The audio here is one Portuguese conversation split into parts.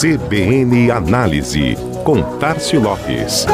CBN Análise, com Tarcio Lopes.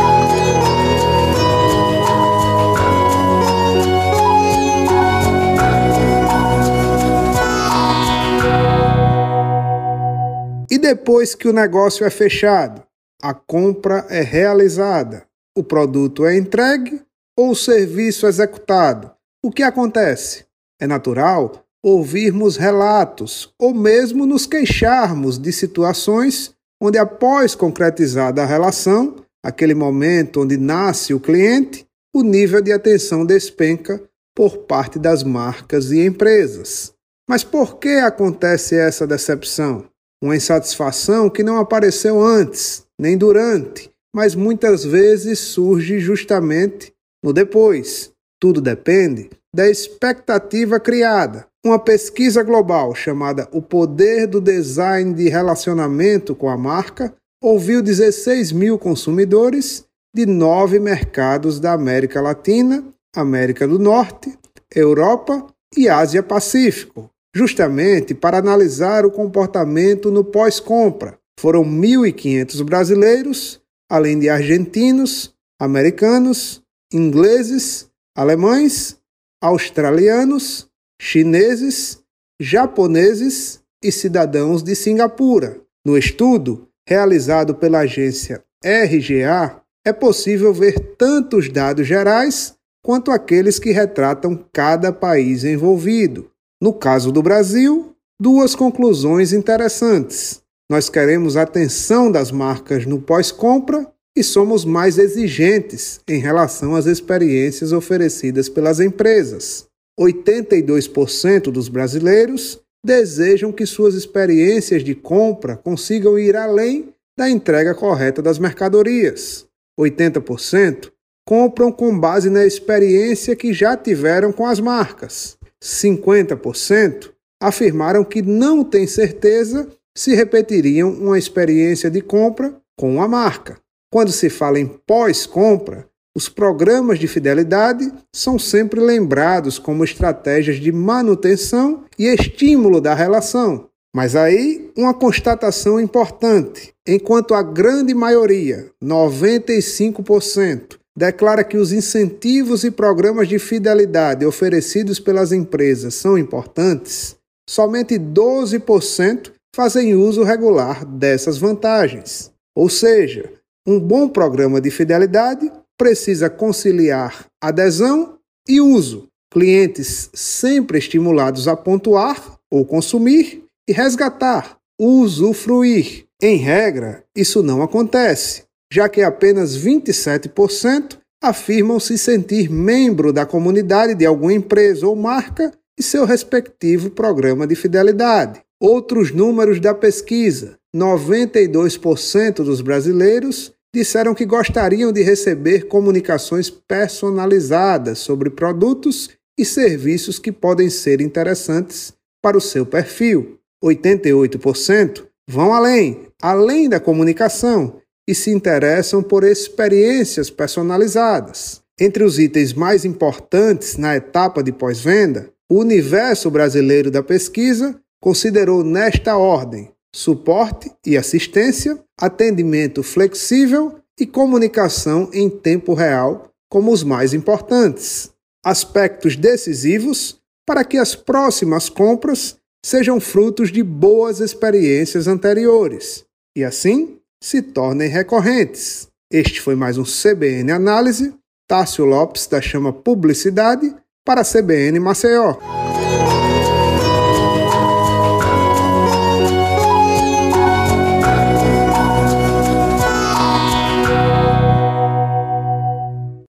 E depois que o negócio é fechado, a compra é realizada, o produto é entregue ou o serviço executado, o que acontece? É natural ouvirmos relatos ou mesmo nos queixarmos de situações onde, após concretizada a relação, aquele momento onde nasce o cliente, o nível de atenção despenca por parte das marcas e empresas. Mas por que acontece essa decepção? Uma insatisfação que não apareceu antes, nem durante, mas muitas vezes surge justamente no depois. Tudo depende da expectativa criada. Uma pesquisa global chamada O Poder do Design de Relacionamento com a Marca ouviu 16 mil consumidores de nove mercados da América Latina, América do Norte, Europa e Ásia-Pacífico, justamente para analisar o comportamento no pós-compra. Foram 1.500 brasileiros, além de argentinos, americanos, ingleses, alemães, australianos, chineses, japoneses e cidadãos de Singapura. No estudo, realizado pela agência RGA, é possível ver tanto os dados gerais quanto aqueles que retratam cada país envolvido. No caso do Brasil, duas conclusões interessantes. Nós queremos atenção das marcas no pós-compra e somos mais exigentes em relação às experiências oferecidas pelas empresas. 82% dos brasileiros desejam que suas experiências de compra consigam ir além da entrega correta das mercadorias. 80% compram com base na experiência que já tiveram com as marcas. 50% afirmaram que não têm certeza se repetiriam uma experiência de compra com a marca. Quando se fala em pós-compra, os programas de fidelidade são sempre lembrados como estratégias de manutenção e estímulo da relação. Mas aí, uma constatação importante: enquanto a grande maioria, 95%, declara que os incentivos e programas de fidelidade oferecidos pelas empresas são importantes, somente 12% fazem uso regular dessas vantagens. Ou seja, um bom programa de fidelidade precisa conciliar adesão e uso. Clientes sempre estimulados a pontuar ou consumir e resgatar, usufruir. Em regra, isso não acontece, já que apenas 27% afirmam se sentir membro da comunidade de alguma empresa ou marca e seu respectivo programa de fidelidade. Outros números da pesquisa: 92% dos brasileiros disseram que gostariam de receber comunicações personalizadas sobre produtos e serviços que podem ser interessantes para o seu perfil. 88% vão além, além da comunicação, e se interessam por experiências personalizadas. Entre os itens mais importantes na etapa de pós-venda, o universo brasileiro da pesquisa considerou nesta ordem suporte e assistência, atendimento flexível e comunicação em tempo real como os mais importantes. Aspectos decisivos para que as próximas compras sejam frutos de boas experiências anteriores e, assim, se tornem recorrentes. Este foi mais um CBN Análise. Tássio Lopes da Chama Publicidade para a CBN Maceió.